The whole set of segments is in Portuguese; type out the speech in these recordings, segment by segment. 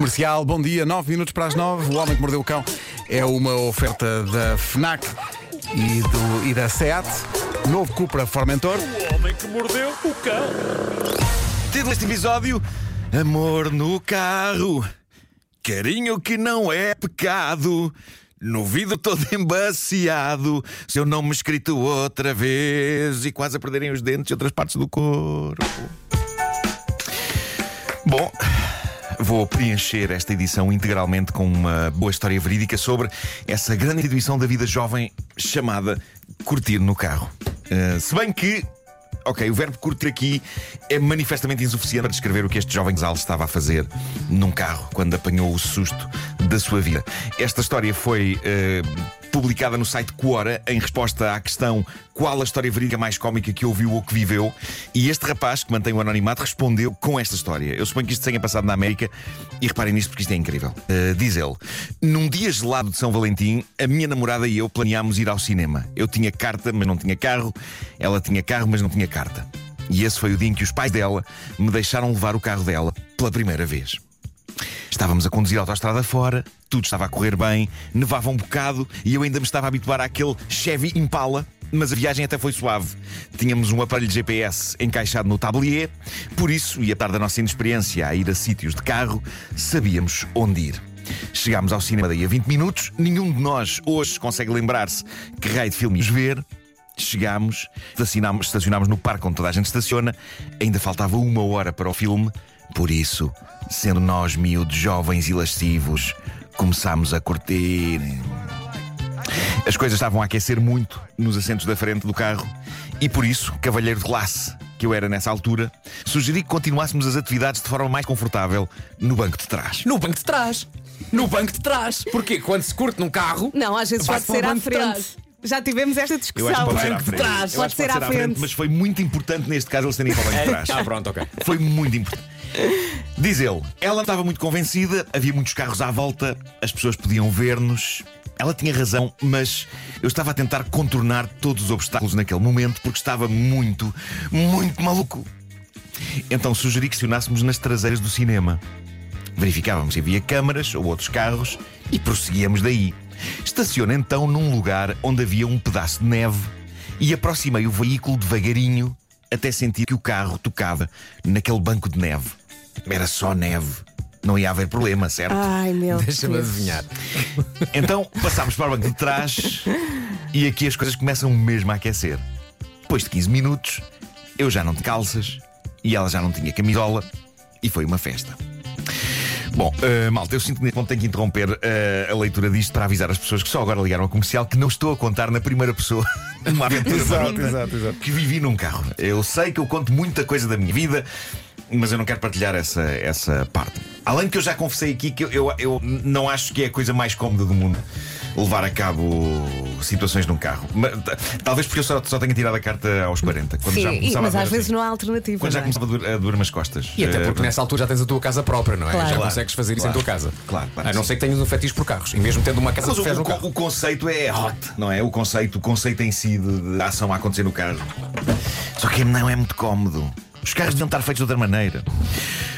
Comercial, bom dia, 9 minutos para as 9. O Homem que Mordeu o Cão é uma oferta da FNAC e, do, e da SEAT. Novo Cupra Formentor. O homem que mordeu o cão. Título deste episódio: Amor no carro. Carinho que não é pecado. No vidro todo embaciado. Se eu não me escrito outra vez. E quase a perderem os dentes e outras partes do corpo. Bom. Vou preencher esta edição integralmente com uma boa história verídica sobre essa grande instituição da vida jovem chamada curtir no carro. Uh, se bem que Ok, o verbo curtir aqui é manifestamente insuficiente para descrever o que este jovem Zal estava a fazer num carro quando apanhou o susto da sua vida. Esta história foi uh, publicada no site Quora em resposta à questão qual a história verídica mais cómica que ouviu ou que viveu. E este rapaz, que mantém o anonimato, respondeu com esta história. Eu suponho que isto tenha passado na América e reparem nisto porque isto é incrível. Uh, diz ele: Num dia gelado de São Valentim, a minha namorada e eu planeámos ir ao cinema. Eu tinha carta, mas não tinha carro. Ela tinha carro, mas não tinha carta. E esse foi o dia em que os pais dela me deixaram levar o carro dela pela primeira vez. Estávamos a conduzir a autostrada fora, tudo estava a correr bem, nevava um bocado e eu ainda me estava a habituar àquele Chevy Impala. Mas a viagem até foi suave. Tínhamos um aparelho de GPS encaixado no tablier, por isso, e a par da nossa inexperiência a ir a sítios de carro, sabíamos onde ir. Chegámos ao cinema daí a 20 minutos, nenhum de nós hoje consegue lembrar-se que raio de filme ver. Chegámos, estacionámos, estacionámos no parque onde toda a gente estaciona, ainda faltava uma hora para o filme, por isso, sendo nós miúdos jovens e lascivos, começámos a curtir. As coisas estavam a aquecer muito nos assentos da frente do carro e por isso, cavalheiro de classe que eu era nessa altura, sugeri que continuássemos as atividades de forma mais confortável no banco de trás. No banco de trás. No banco de trás. Porque quando se curte num carro. Não, às vezes pode ser à frente. Já tivemos esta Eu discussão. acho que pode ser à banco de frente. trás. Eu Pode acho que ser à frente. mas foi muito importante neste caso eles terem ido para o banco de trás. Ah, pronto, ok. Foi muito importante. Diz ele, ela estava muito convencida, havia muitos carros à volta, as pessoas podiam ver-nos. Ela tinha razão, mas eu estava a tentar contornar todos os obstáculos naquele momento porque estava muito, muito maluco. Então sugeri que estacionássemos nas traseiras do cinema. Verificávamos se havia câmaras ou outros carros e prosseguíamos daí. Estaciona então num lugar onde havia um pedaço de neve e aproximei o veículo devagarinho até sentir que o carro tocava naquele banco de neve. Era só neve. Não ia haver problema, certo? Ai meu Deixa-me Deus. adivinhar. Então passámos para o banco de trás e aqui as coisas começam mesmo a aquecer. Depois de 15 minutos, eu já não tinha calças e ela já não tinha camisola e foi uma festa. Bom, eh, malta, eu sinto que ponto tenho que interromper eh, a leitura disto para avisar as pessoas que só agora ligaram ao comercial que não estou a contar na primeira pessoa uma aventura Exato, exato, exato. que vivi num carro. Eu sei que eu conto muita coisa da minha vida, mas eu não quero partilhar essa, essa parte. Além de que eu já confessei aqui que eu, eu, eu não acho que é a coisa mais cómoda do mundo levar a cabo situações num carro. Mas, talvez porque eu só, só tenha tirado a carta aos 40. Quando Sim, já e- começava mas a às vezes assim. não há alternativa. Quando já é? começava a doer, a doer-me as costas. E até porque Eh, nessa altura já tens a tua casa própria, não é? Claro. Já Claro. consegues fazer isso Claro. em tua casa. Claro, claro A não ser que tenhas um fetiche por carros. E mesmo tendo uma casa Mas o, o- carro. o conceito é hot, não é? O conceito, o conceito em si de, de ação a acontecer no carro. Só que não é muito cómodo. Os carros deviam estar feitos de outra maneira.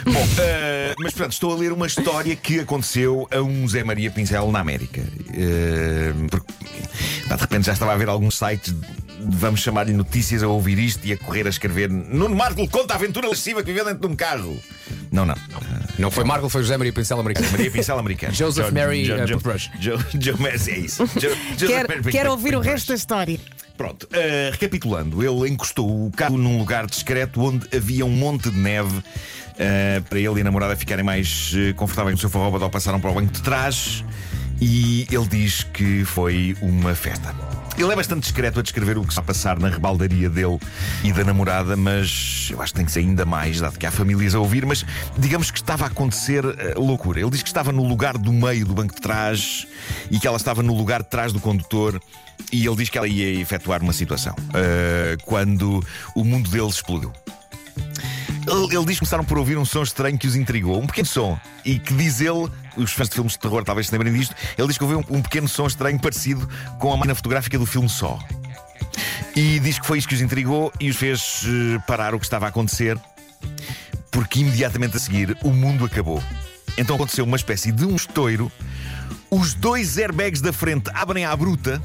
Bom, eh, mas pronto, estou a ler uma história que aconteceu a um Zé Maria Pincel na América. Eh, porque, de repente já estava a ver alguns sites, de- vamos chamar-lhe notícias, a ouvir isto e a correr a escrever. Nuno Marco conta a aventura lasciva que viveu dentro de um carro. Não, não. Não foi Marco, foi José Maria Pincel americano. Maria Pincel americano. Joseph Jo- Mary, Jo- eh, Jo- Brush. Jo- Jo- mas é isso. Quero, Mary quero ouvir o resto da história. Pronto, eh, recapitulando, ele encostou o carro num lugar discreto onde havia um monte de neve. eh, para ele e a namorada ficarem mais eh, confortáveis no seu forró, passaram para o banco de trás e ele diz que foi uma festa. Ele é bastante discreto a descrever o que está a passar na rebaldaria dele e da namorada, mas eu acho que tem que ser ainda mais, dado que há famílias a ouvir. Mas digamos que estava a acontecer eh, loucura. Ele diz que estava no lugar do meio do banco de trás e que ela estava no lugar de trás do condutor. E ele diz que ela ia efetuar uma situação eh, quando o mundo deles explodiu. Ele, ele diz que começaram por ouvir um som estranho que os intrigou, um pequeno som, e que diz ele, os fãs de filmes de terror talvez se lembrem disto, ele diz que ouviu um, um pequeno som estranho parecido com a máquina fotográfica do filme Só. E diz que foi isso que os intrigou e os fez eh, parar o que estava a acontecer, porque imediatamente a seguir o mundo acabou. Então aconteceu uma espécie de um estouro. Os dois airbags da frente abrem à bruta.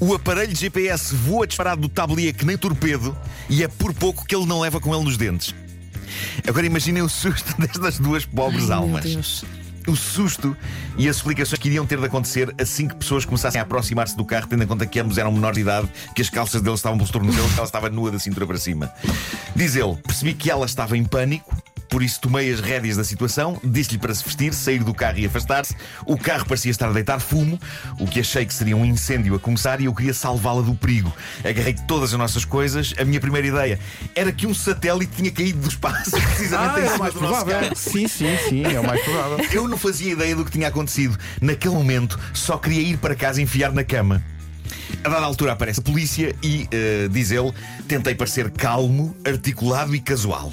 O aparelho de GPS voa disparado do tablier que nem torpedo e é por pouco que ele não leva com ele nos dentes. Agora imaginem o susto destas duas pobres Ai, almas. O susto e as explicações que iriam ter de acontecer assim que pessoas começassem a aproximar-se do carro, tendo em conta que ambos eram menores de idade, que as calças deles estavam pelos tornozelos, que ela estava nua da cintura para cima. Diz ele: percebi que ela estava em pânico. Por isso tomei as rédeas da situação, disse-lhe para se vestir, sair do carro e afastar-se. O carro parecia estar a deitar fumo, o que achei que seria um incêndio a começar e eu queria salvá-la do perigo. Agarrei todas as nossas coisas. A minha primeira ideia era que um satélite tinha caído do espaço, precisamente em é o cima mais do nosso provável. carro. Sim, sim, sim, é o mais provável. Eu não fazia ideia do que tinha acontecido. Naquele momento, só queria ir para casa e enfiar na cama. A dada altura aparece a polícia e, eh, diz ele, tentei parecer calmo, articulado e casual.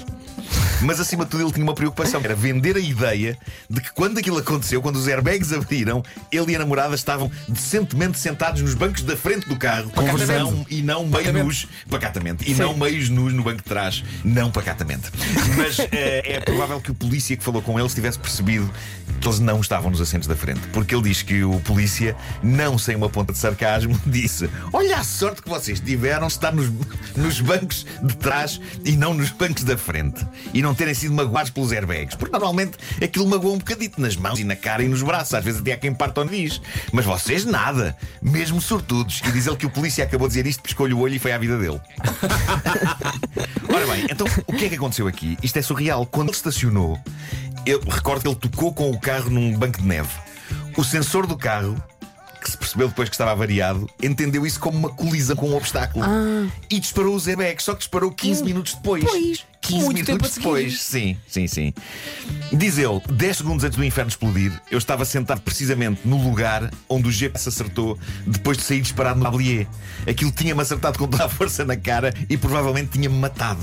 Mas acima de tudo ele tinha uma preocupação, era vender a ideia de que quando aquilo aconteceu, quando os airbags abriram, ele e a namorada estavam decentemente sentados nos bancos da frente do carro, não, e não meio nus, pacatamente, e não meios nus no banco de trás, não pacatamente. Mas eh, é provável que o polícia que falou com eles tivesse percebido que eles não estavam nos assentos da frente, porque ele diz que o polícia, não sem uma ponta de sarcasmo, disse: Olha a sorte que vocês tiveram estar nos, nos bancos de trás e não nos bancos da frente, e não terem sido magoados pelos airbags, porque normalmente aquilo magoa um bocadito nas mãos e na cara e nos braços, às vezes até há quem parta o nariz. Mas vocês nada, mesmo sortudos. E diz ele que o polícia acabou de dizer isto, piscou-lhe o olho e foi à vida dele. Ora bem, então o que é que aconteceu aqui? Isto é surreal. Quando ele estacionou, eu recordo que ele tocou com o carro num banco de neve. O sensor do carro, que se percebeu depois que estava avariado, entendeu isso como uma colisão com um obstáculo. E disparou os airbags, só que disparou 15 minutos depois. Pois, 15 muito tempo minutos depois. Sim, sim, sim. Diz ele, 10 segundos antes do inferno explodir, eu estava sentado precisamente no lugar onde o GPS acertou depois de sair disparado no tablier. Aquilo tinha-me acertado com toda a força na cara e provavelmente tinha-me matado.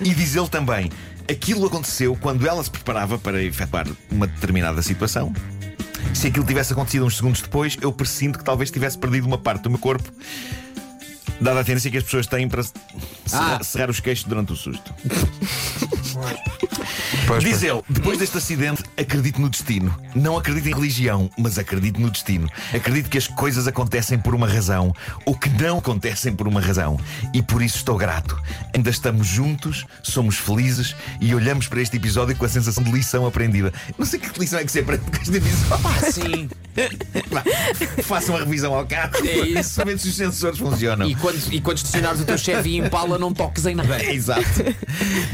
E diz ele também, aquilo aconteceu quando ela se preparava para efetuar uma determinada situação. Se aquilo tivesse acontecido uns segundos depois, eu pressinto que talvez tivesse perdido uma parte do meu corpo. Dada a tendência que as pessoas têm para cerrar, Ah. cerrar os queixos durante o susto. Pois, Diz pois. ele, depois deste acidente, acredito no destino. Não acredito em religião, mas acredito no destino. Acredito que as coisas acontecem por uma razão, ou que não acontecem por uma razão. E por isso estou grato. Ainda estamos juntos, somos felizes e olhamos para este episódio com a sensação de lição aprendida. Não sei que lição é que se aprende com este episódio. Ah, sim. Vá, Faça uma revisão ao carro. É isso. Para ver se os sensores funcionam. E quando, e quando estacionares o teu Chevy Impala, não toques em nada. É, Exato.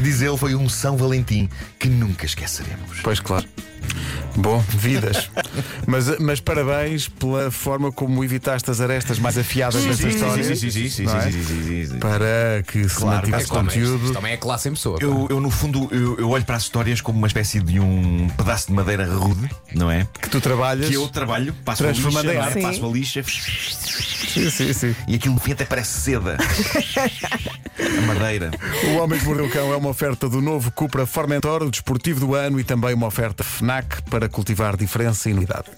Diz ele, foi um São Valentim que nunca esqueceremos. Pois claro. Bom, vidas. Mas, mas parabéns pela forma como evitaste as arestas mais afiadas desta história. não é? Para que se Claro, mantivesse conteúdo. Isto também é classe em pessoa. Eu, eu, no fundo, eu, eu olho para as histórias como uma espécie de um pedaço de madeira rude, não é? Que tu trabalhas. Que eu trabalho, passo a lixa, é? arte. passo a lixa Sim, sim, sim. e aquilo no fim até parece seda. a madeira. O Homem que Mordeu o Cão é uma oferta do novo Cupra Formentor, o desportivo do ano e também uma oferta FNAC para cultivar diferença e unidade.